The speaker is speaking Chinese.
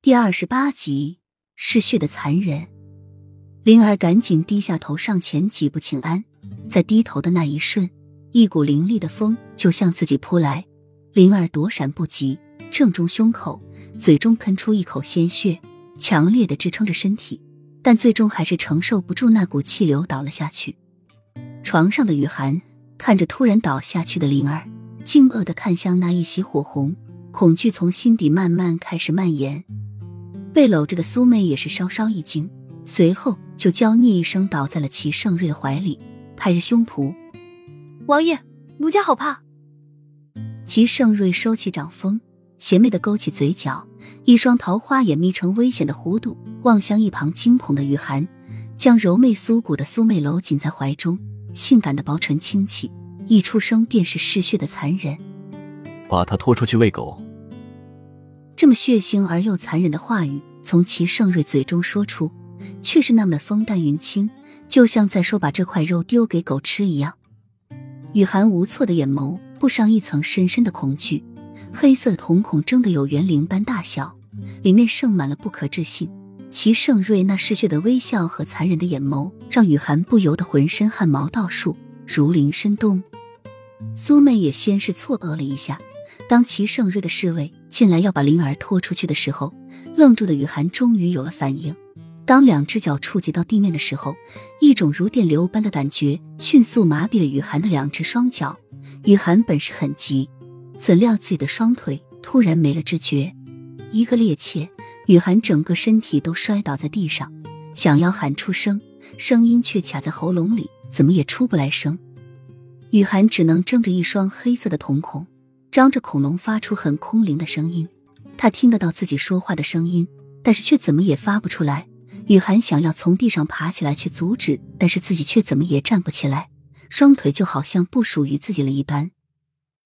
第二十八集，嗜血的残忍。灵儿赶紧低下头上前几步请安，在低头的那一瞬，一股凌厉的风就向自己扑来。灵儿躲闪不及，正中胸口，嘴中喷出一口鲜血，强烈的支撑着身体，但最终还是承受不住那股气流倒了下去。床上的雨涵看着突然倒下去的灵儿，惊愕的看向那一袭火红，恐惧从心底慢慢开始蔓延。被搂着的苏妹也是稍稍一惊，随后就娇嗔一声倒在了齐盛瑞的怀里，拍着胸脯：“王爷，奴家好怕。”齐盛瑞收起掌风，邪魅的勾起嘴角，一双桃花眼眯成危险的弧度，望向一旁惊恐的雨涵，将柔媚酥骨的苏妹搂紧在怀中，性感的薄唇轻启，一出声便是嗜血的残忍：“把他拖出去喂狗。”这么血腥而又残忍的话语从齐盛瑞嘴中说出，却是那么的风淡云轻，就像在说把这块肉丢给狗吃一样。雨涵无措的眼眸布上一层深深的恐惧，黑色瞳孔睁得有园林般大小，里面盛满了不可置信。齐盛瑞那嗜血的微笑和残忍的眼眸，让雨涵不由得浑身汗毛倒竖，如临深冬。苏妹也先是错愕了一下。当齐盛瑞的侍卫进来要把灵儿拖出去的时候，愣住的雨涵终于有了反应。当两只脚触及到地面的时候，一种如电流般的感觉迅速麻痹了雨涵的两只双脚。雨涵本是很急，怎料自己的双腿突然没了知觉，一个趔趄，雨涵整个身体都摔倒在地上，想要喊出声，声音却卡在喉咙里，怎么也出不来声。雨涵只能睁着一双黑色的瞳孔。张着恐龙发出很空灵的声音，他听得到自己说话的声音，但是却怎么也发不出来。雨涵想要从地上爬起来去阻止，但是自己却怎么也站不起来，双腿就好像不属于自己了一般。